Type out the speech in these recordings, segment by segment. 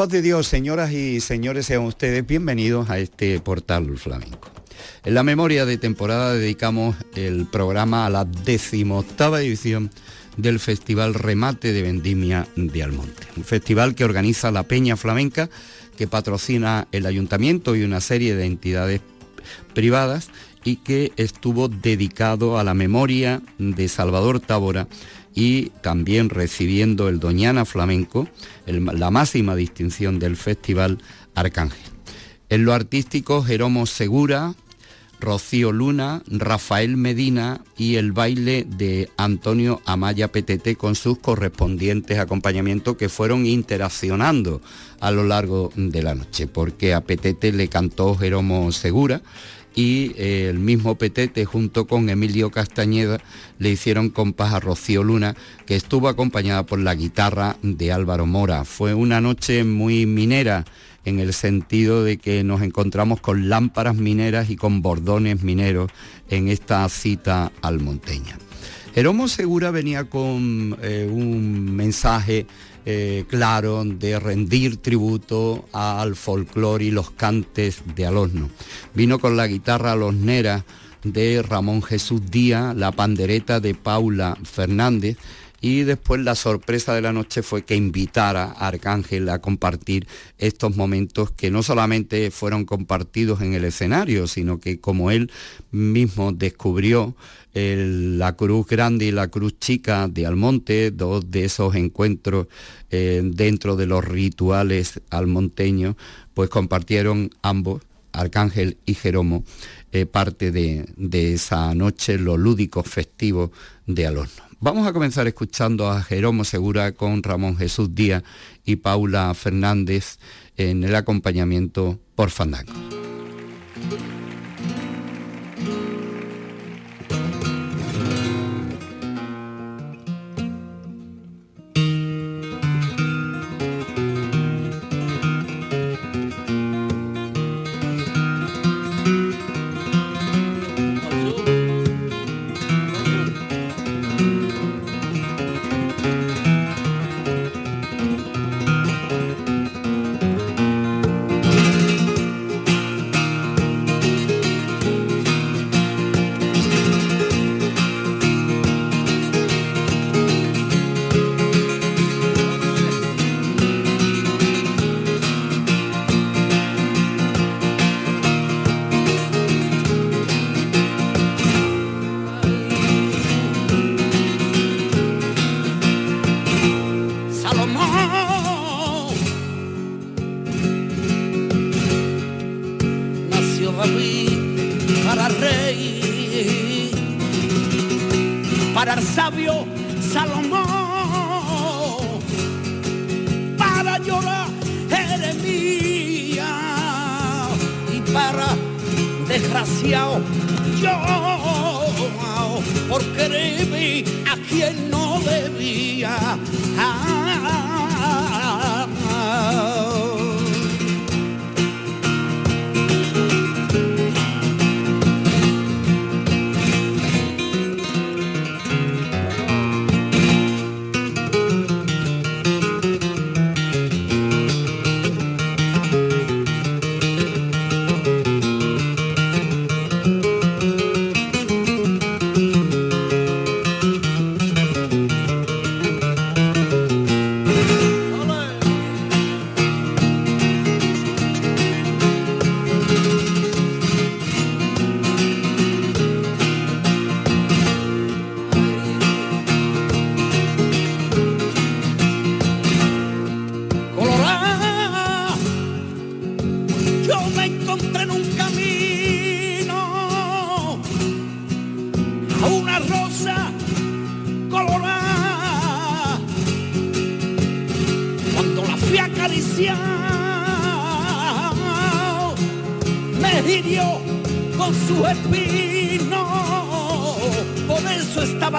paz de Dios, señoras y señores, sean ustedes bienvenidos a este portal flamenco. En la memoria de temporada dedicamos el programa a la decimoctava edición del Festival Remate de Vendimia de Almonte, un festival que organiza la Peña Flamenca, que patrocina el ayuntamiento y una serie de entidades privadas y que estuvo dedicado a la memoria de Salvador Tábora y también recibiendo el Doñana Flamenco, la máxima distinción del Festival Arcángel. En lo artístico, Jeromo Segura, Rocío Luna, Rafael Medina y el baile de Antonio Amaya Petete con sus correspondientes acompañamientos que fueron interaccionando a lo largo de la noche, porque a Petete le cantó Jeromo Segura, y eh, el mismo Petete junto con Emilio Castañeda le hicieron compás a Rocío Luna, que estuvo acompañada por la guitarra de Álvaro Mora. Fue una noche muy minera en el sentido de que nos encontramos con lámparas mineras y con bordones mineros en esta cita almonteña. Jeromo Segura venía con eh, un mensaje eh, claro de rendir tributo al folclore y los cantes de Alosno. Vino con la guitarra losnera de Ramón Jesús Díaz, la pandereta de Paula Fernández y después la sorpresa de la noche fue que invitara a Arcángel a compartir estos momentos que no solamente fueron compartidos en el escenario, sino que como él mismo descubrió la Cruz Grande y la Cruz Chica de Almonte, dos de esos encuentros eh, dentro de los rituales almonteños, pues compartieron ambos, Arcángel y Jeromo, eh, parte de, esa noche, los lúdicos festivos de Alonso. Vamos a comenzar escuchando a Jeromo Segura con Ramón Jesús Díaz y Paula Fernández en el acompañamiento por Fandango.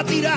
batirá.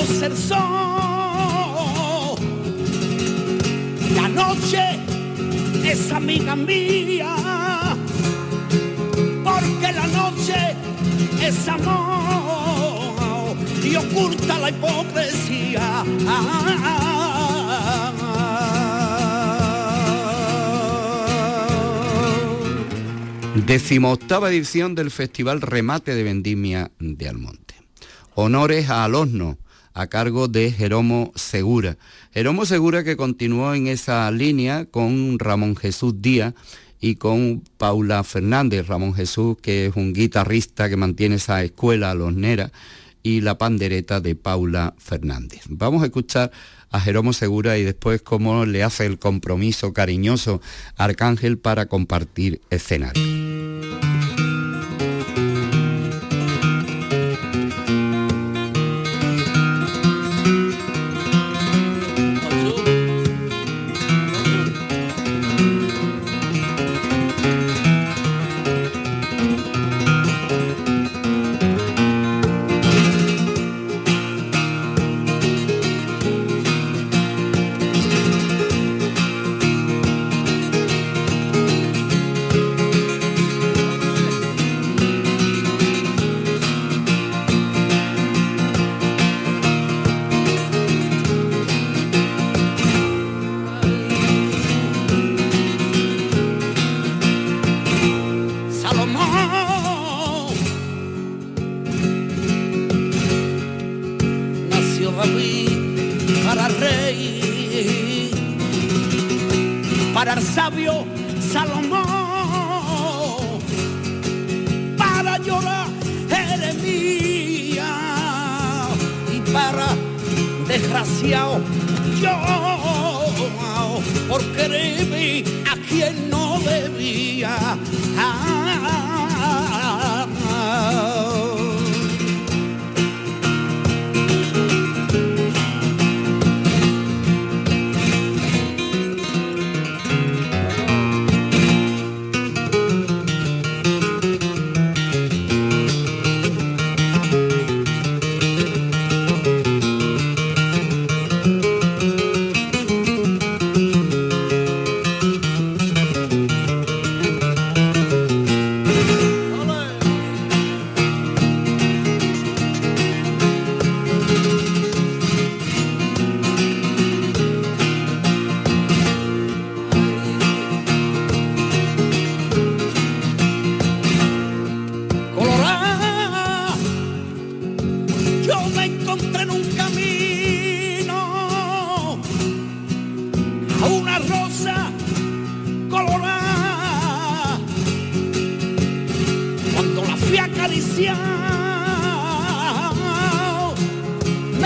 Eso estaba tirada. Decimoctava edición del Festival Remate de Vendimia de Almonte. Honores a Alosno, a cargo de Jeromo Segura. Jeromo Segura que continuó en esa línea con Ramón Jesús Díaz y con Paula Fernández. Ramón Jesús, que es un guitarrista que mantiene esa escuela alosnera, y la pandereta de Paula Fernández. Vamos a escuchar a Jeromo Segura y después cómo le hace el compromiso cariñoso Arcángel para compartir escenario.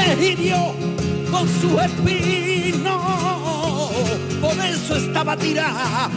Me hirió con su espino, por eso estaba tirada.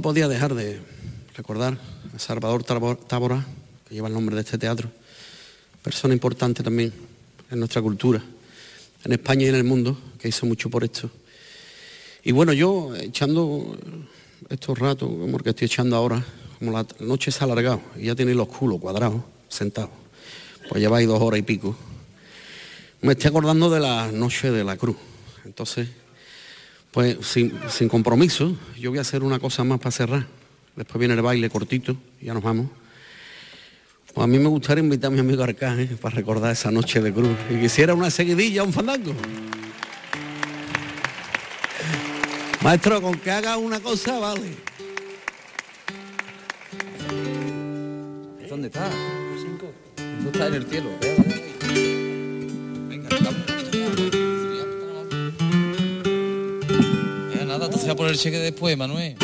Podía dejar de recordar a Salvador Tábora, que lleva el nombre de este teatro, persona importante también en nuestra cultura, en España y en el mundo, que hizo mucho por esto. Y bueno, yo echando estos ratos, como que estoy echando ahora, como la noche se ha alargado y ya tiene los culos cuadrados, sentados, pues lleváis dos horas y pico, me estoy acordando de la noche de la cruz. Entonces, pues sin, compromiso, yo voy a hacer una cosa más para cerrar. Después viene el baile cortito ya nos vamos. Pues a mí me gustaría invitar a mi amigo Arcángel ¿eh? para recordar esa noche de cruz. Y quisiera una seguidilla, un fandango. Maestro, con que haga una cosa, vale. ¿Dónde está? ¿Dónde está en el cielo? Se va a poner el cheque después, Manuel.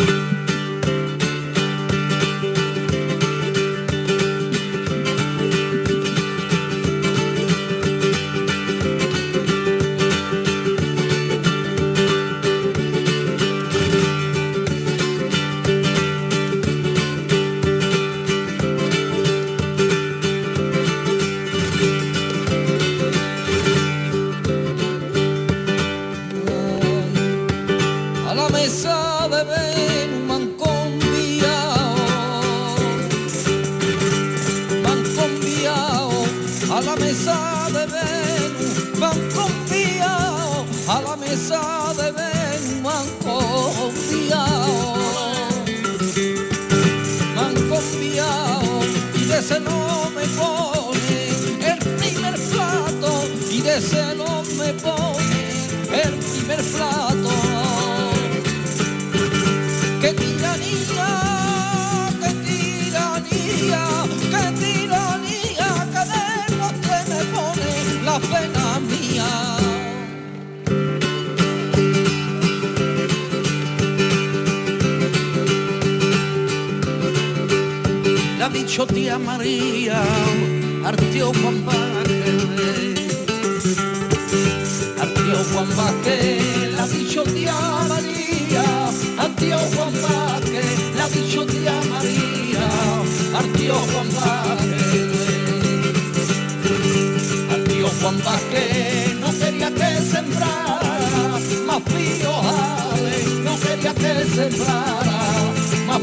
Quería que sembrara más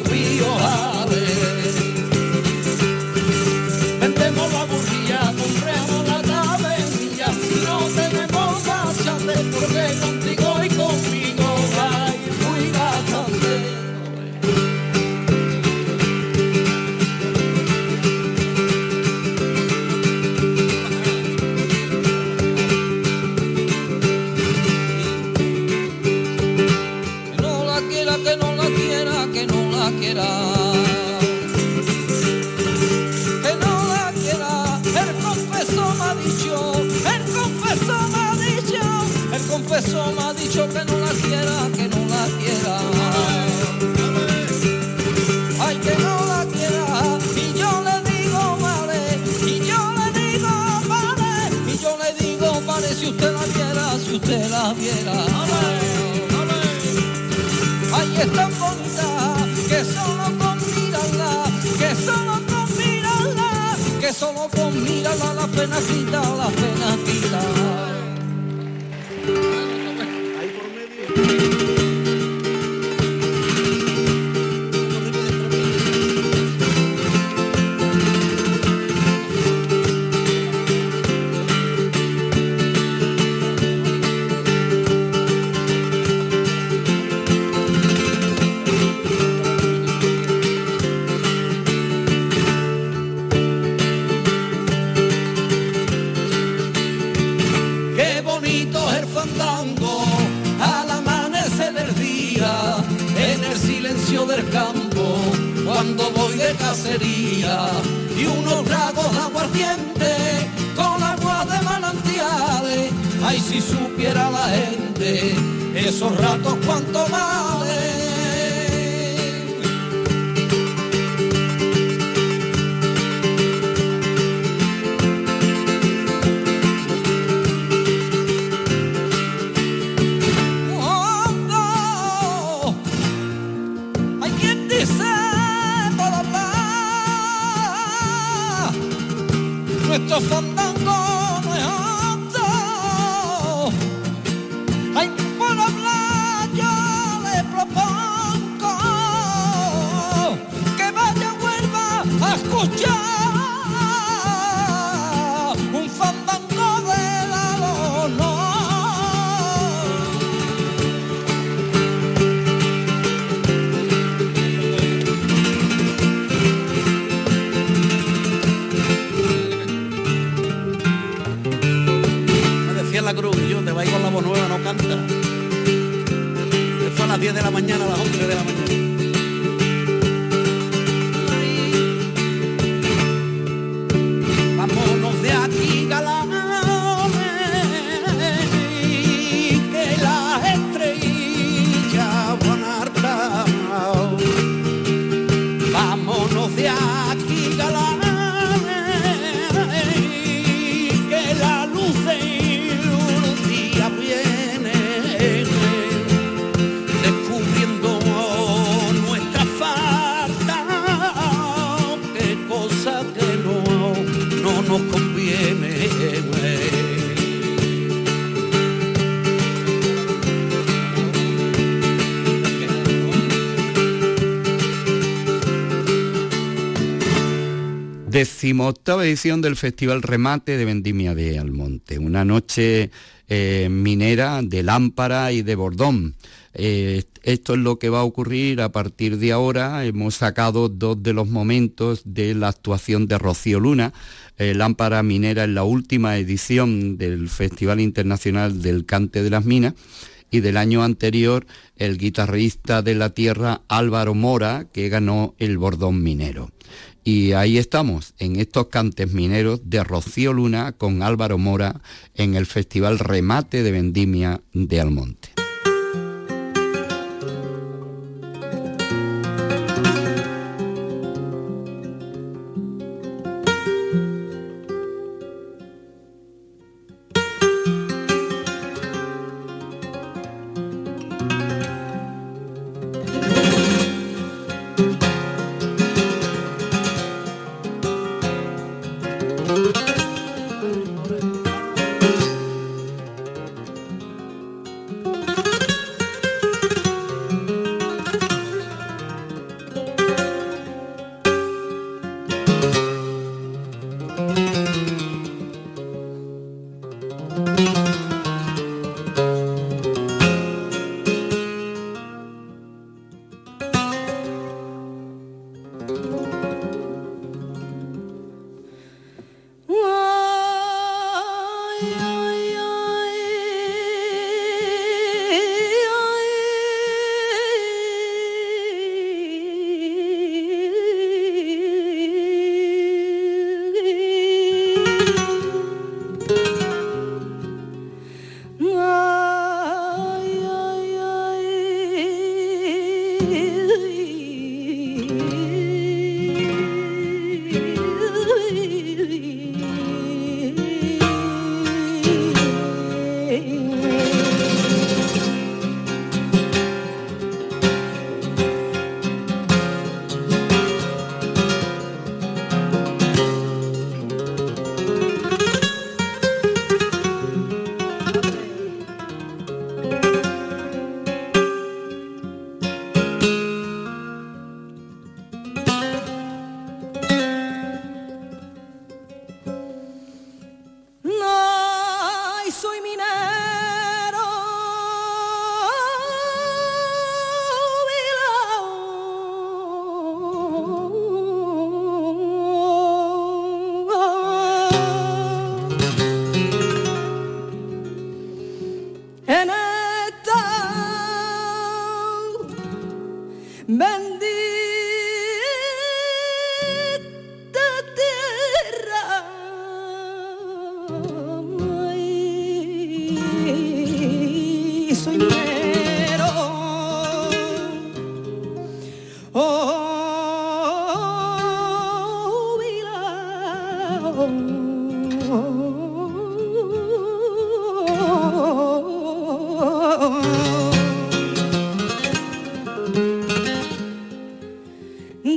Ahí es tan bonita que solo con mirarla, que solo con mirarla, que solo con mirarla la pena quita, la pena quita. del campo cuando voy de cacería y unos tragos aguardiente con agua de manantiales. Ay, si supiera la gente esos ratos cuanto valen. fuck pío octava edición del Festival Remate de Vendimia de Almonte, una noche eh, minera de lámpara y de bordón. Eh, esto es lo que va a ocurrir a partir de ahora. Hemos sacado dos de los momentos de la actuación de Rocío Luna, eh, lámpara minera en la última edición del Festival Internacional del Cante de las Minas y del año anterior el guitarrista de la tierra Álvaro Mora, que ganó el bordón minero. Y ahí estamos, en estos cantes mineros de Rocío Luna con Álvaro Mora en el Festival Remate de Vendimia de Almonte.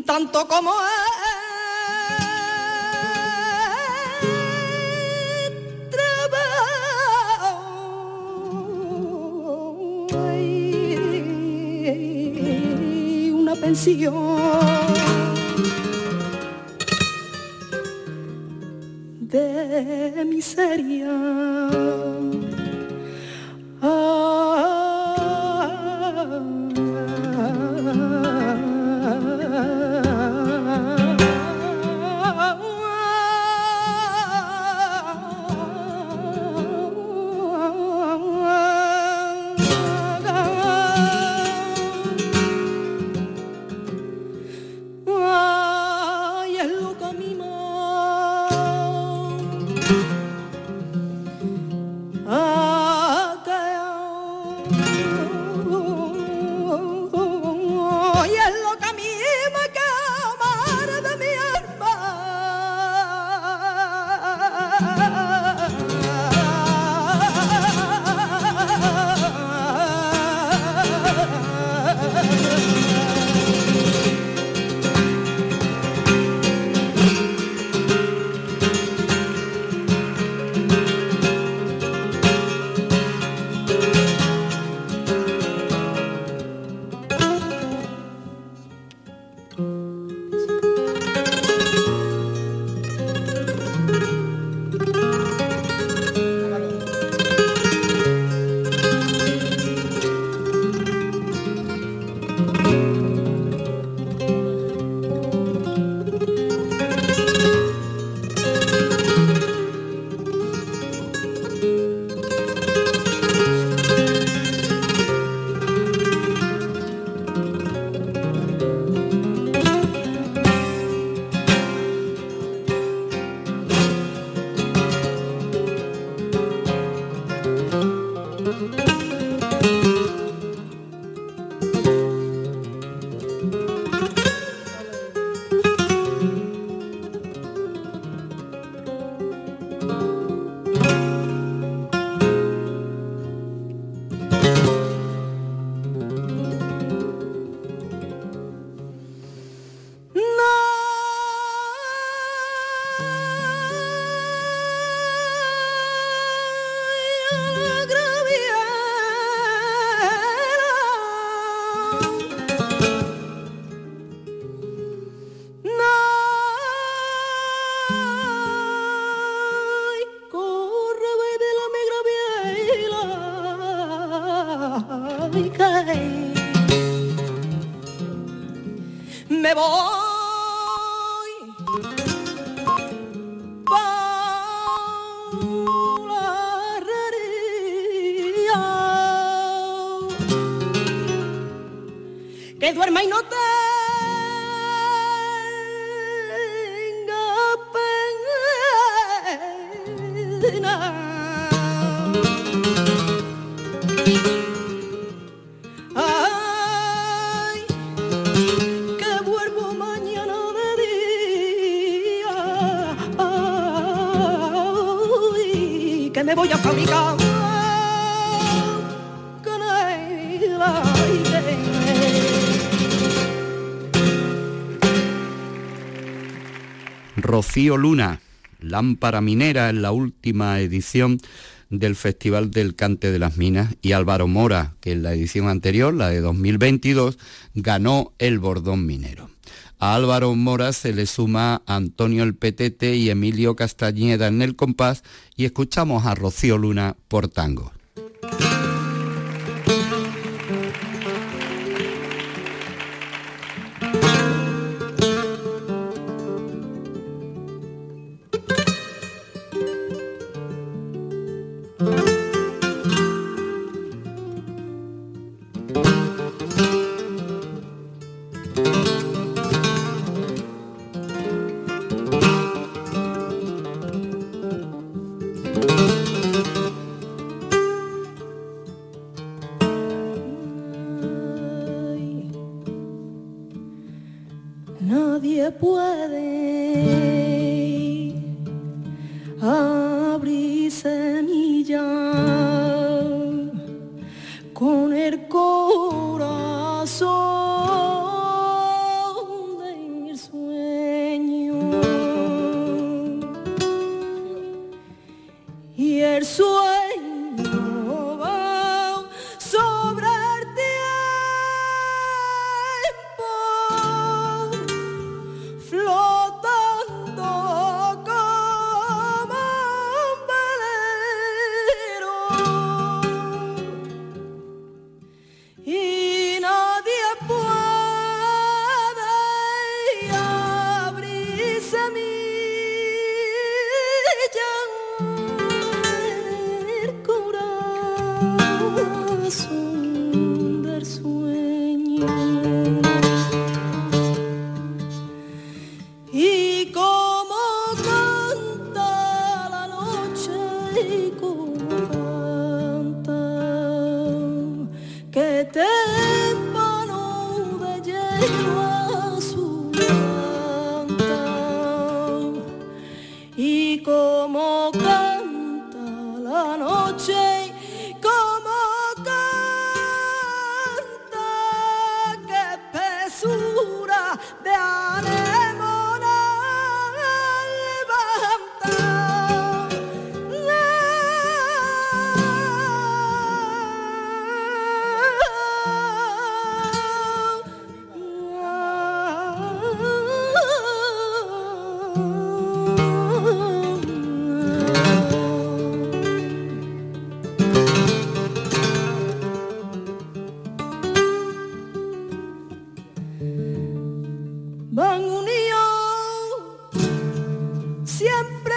Tanto como una pensión Rocío Luna, Lámpara Minera en la última edición del Festival del Cante de las Minas y Álvaro Mora, que en la edición anterior, la de 2022, ganó el Bordón Minero. A Álvaro Mora se le suma Antonio El Petete y Emilio Castañeda en el compás y escuchamos a Rocío Luna por tango. El siempre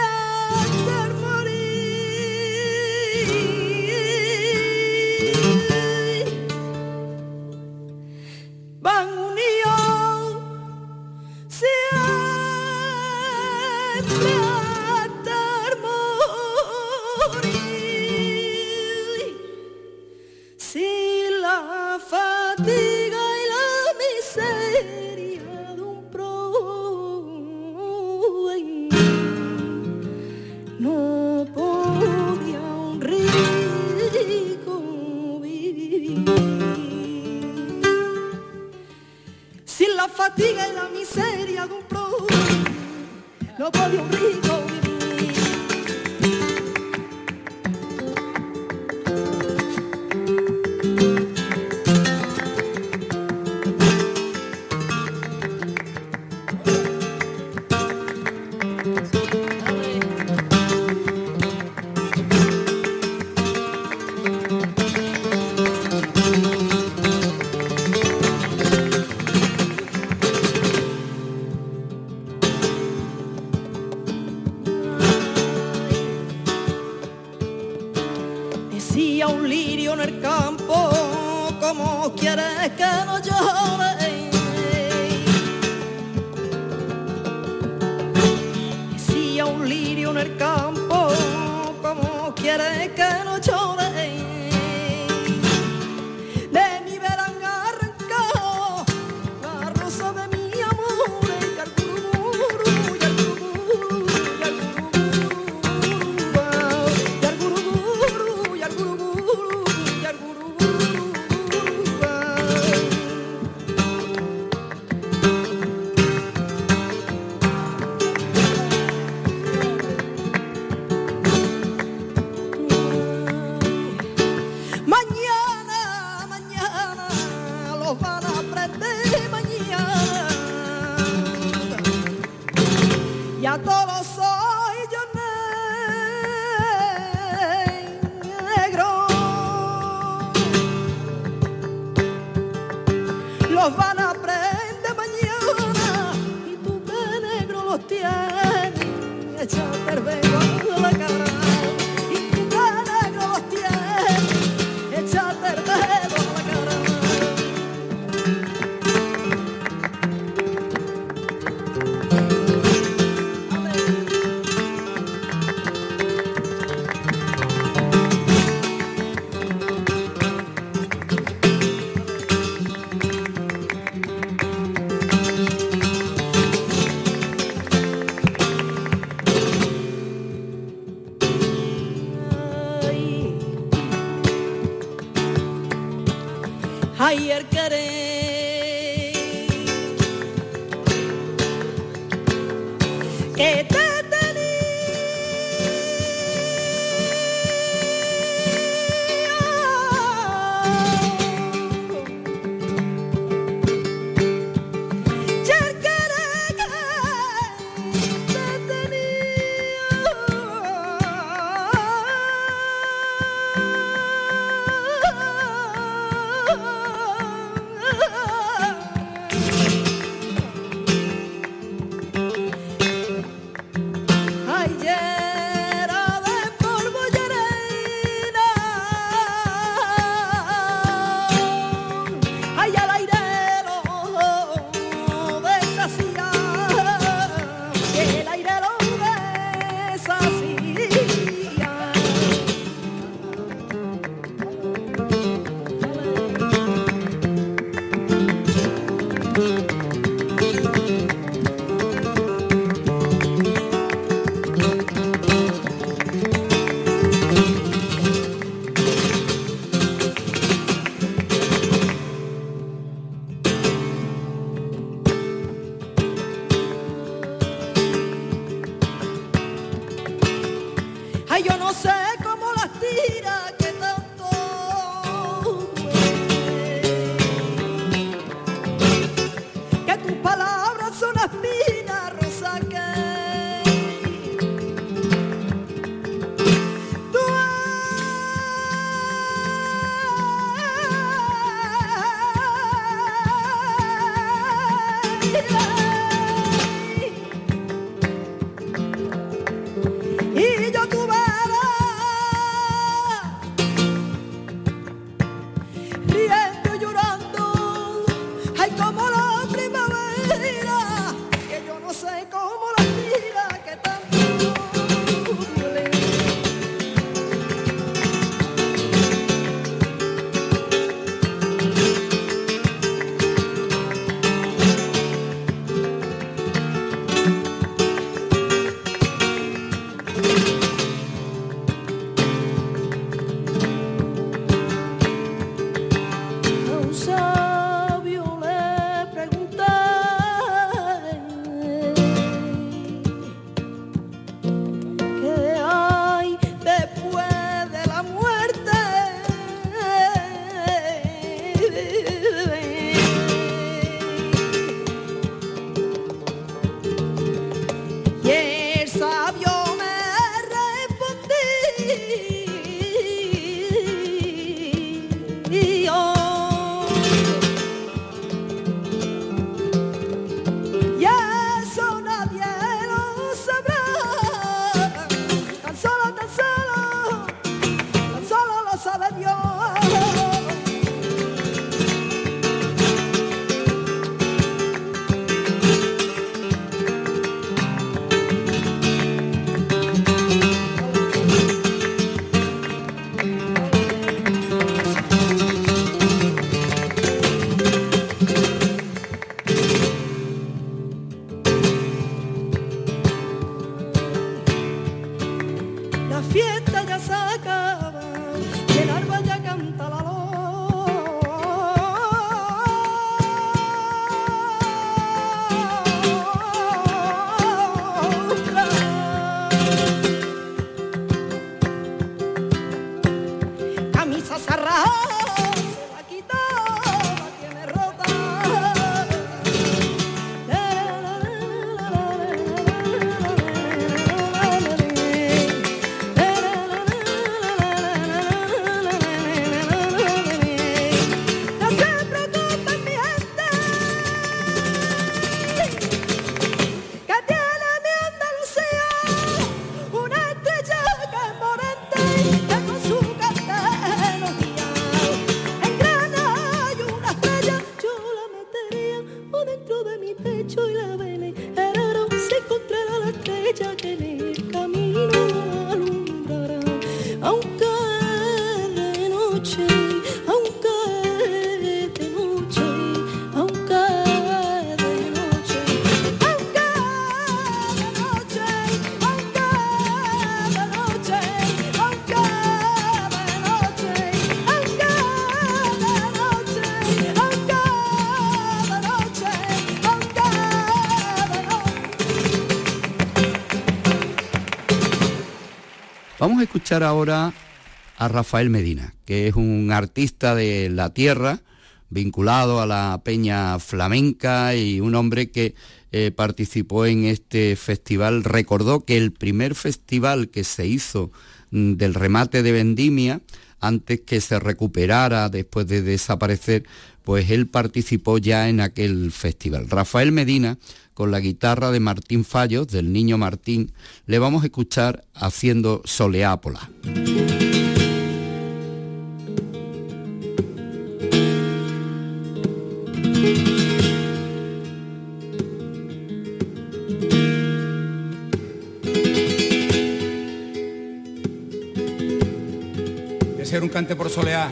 a escuchar ahora a Rafael Medina, que es un artista de la tierra, vinculado a la peña flamenca y un hombre que eh, participó en este festival. Recordó que el primer festival que se hizo mm, del remate de Vendimia, antes que se recuperara después de desaparecer, pues él participó ya en aquel festival. Rafael Medina, con la guitarra de Martín Fallos, del niño Martín, le vamos a escuchar haciendo Soleápola. ser un cante por soleá.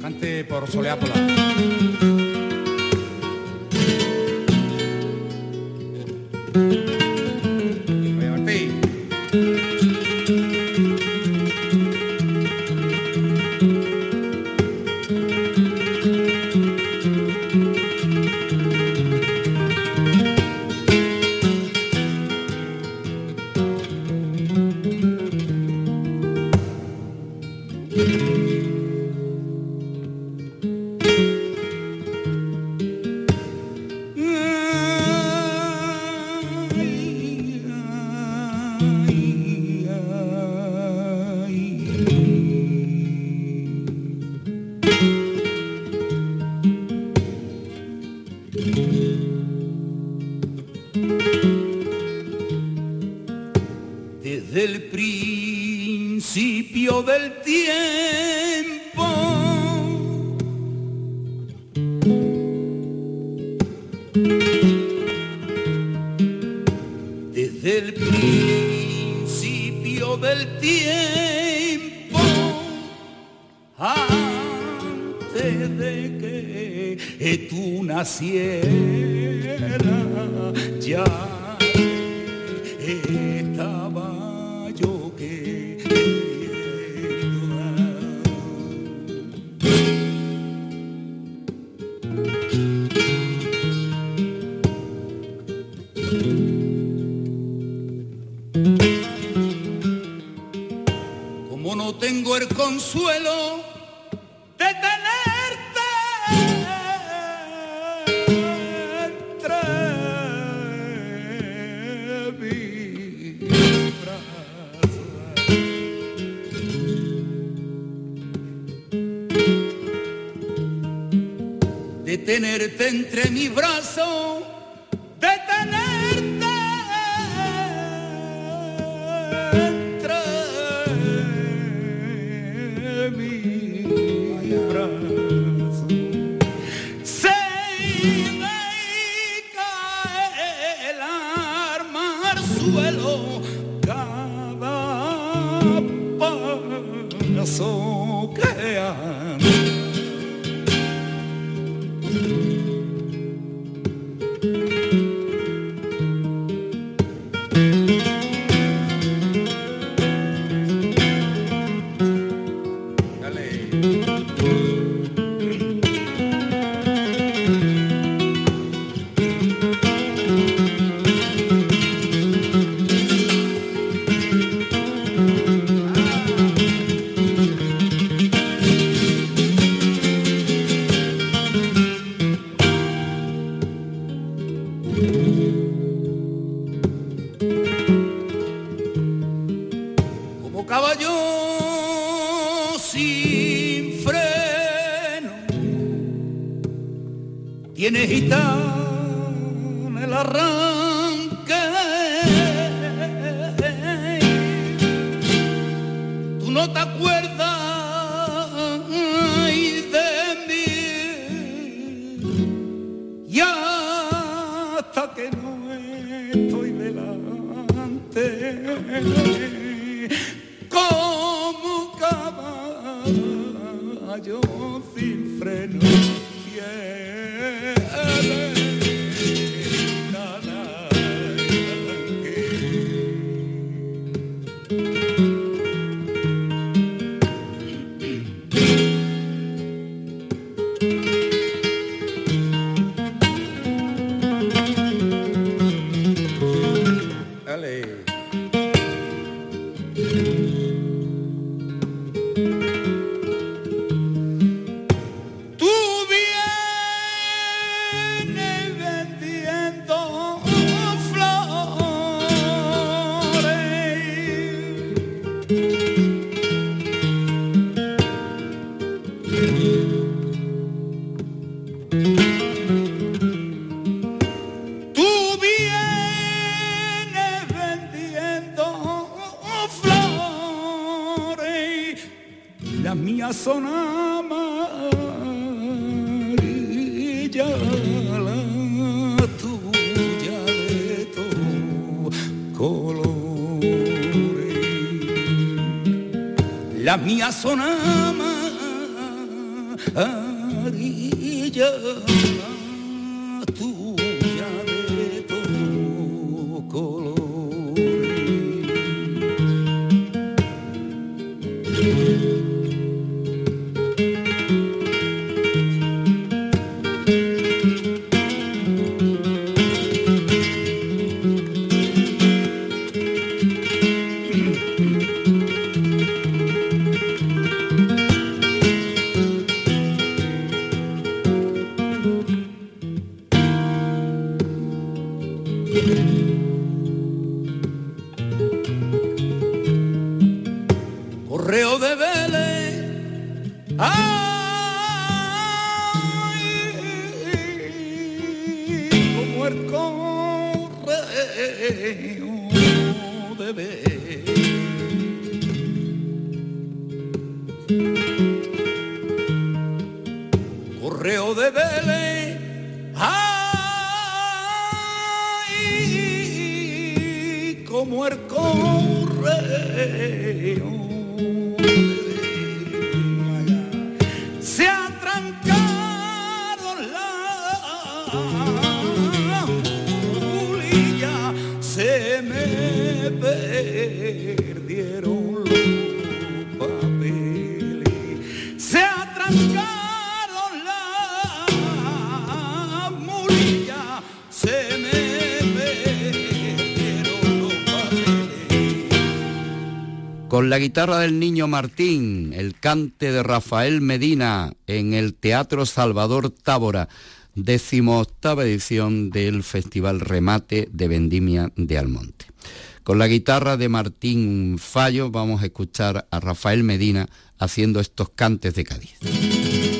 Cante por soleápola. Caballo sin freno. Tiene gitana el arranque. Tú no te acuerdas de mí. Y hasta que no estoy delante La mía son amarilla, la Con la guitarra del niño Martín, el cante de Rafael Medina en el Teatro Salvador Tábora, decimoctava edición del Festival Remate de Vendimia de Almonte. Con la guitarra de Martín Fallo vamos a escuchar a Rafael Medina haciendo estos cantes de Cádiz.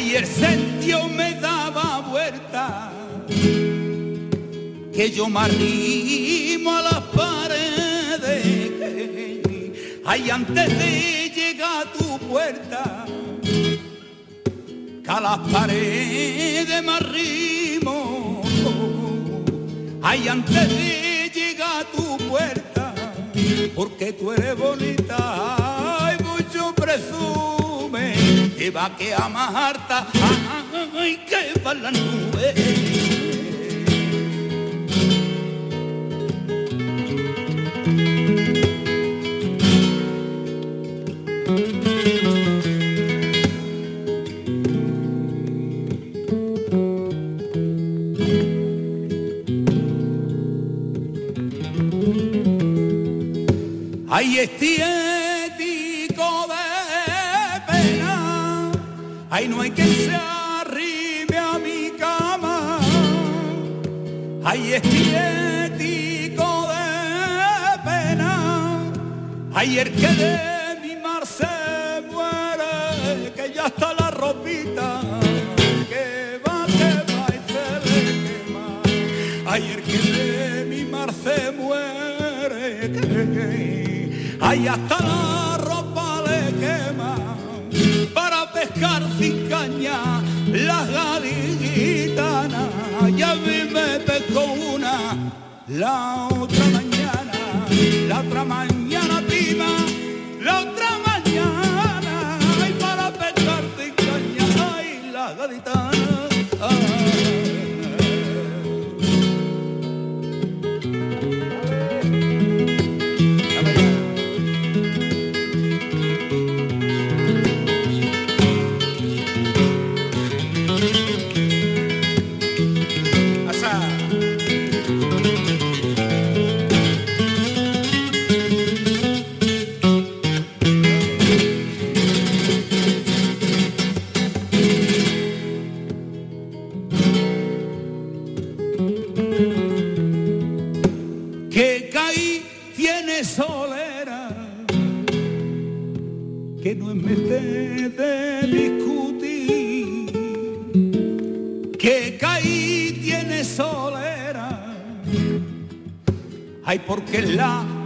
El sentido me daba vuelta, que yo me arrimo a las paredes. Ay, antes de llegar a tu puerta, que a las paredes me arrimo. Ay, antes de llegar a tu puerta, porque tú eres bonita, ay, mucho presume, te va a quedar más harta, ay, que va la nube. Ay, estiético de Ay, no hay quien se arribe a mi cama. Ay, es quietico de pena. Ay, el que de mi mar se muere, que ya está la ropita. Que va, que va y se le quema. Ay, el que de mi mar se muere, que, ay, hasta la ropa le quema pescar sin caña las gaditanas. Y a mí me pescó una la otra mañana, porque la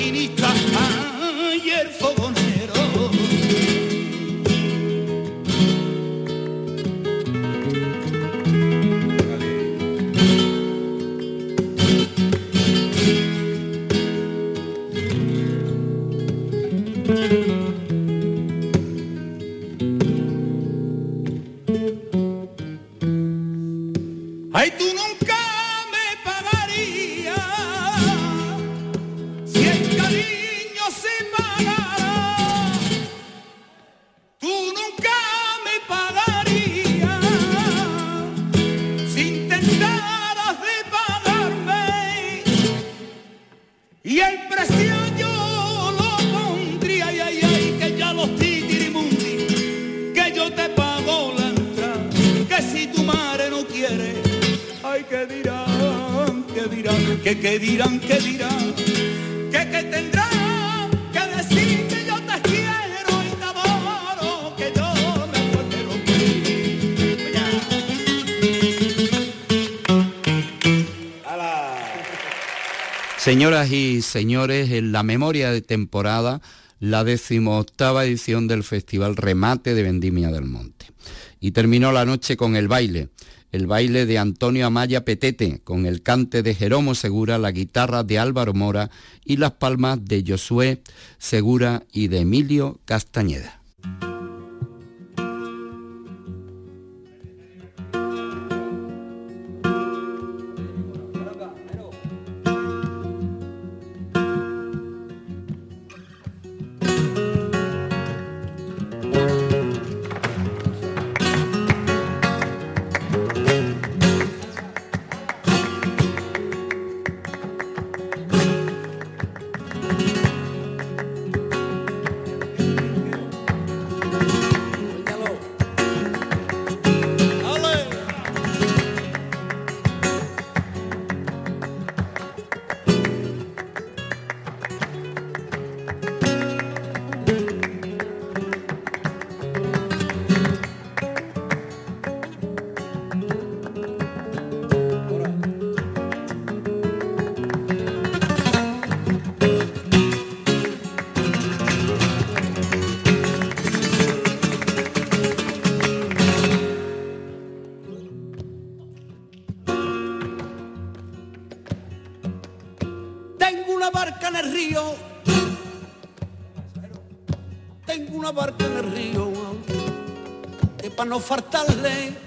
in Italië voor Y señores, en la memoria de temporada, la decimoctava edición del Festival Remate de Vendimia del Monte. Y terminó la noche con el baile, el baile de Antonio Amaya Petete, con el cante de Jeromo Segura, la guitarra de Álvaro Mora y las palmas de Josué Segura y de Emilio Castañeda. Que para no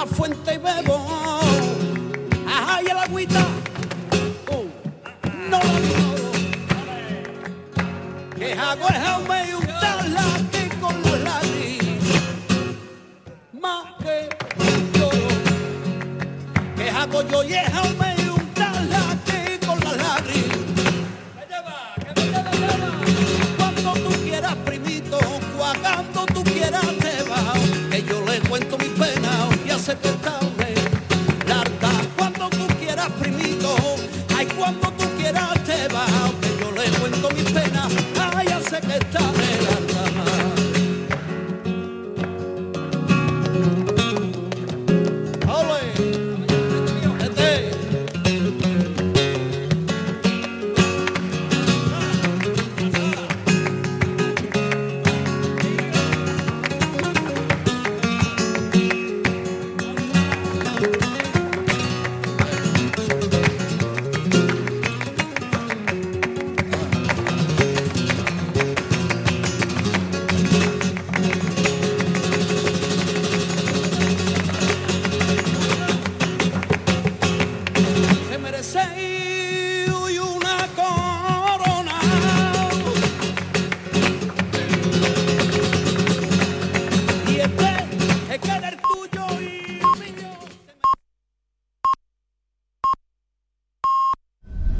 la fuente y bebo,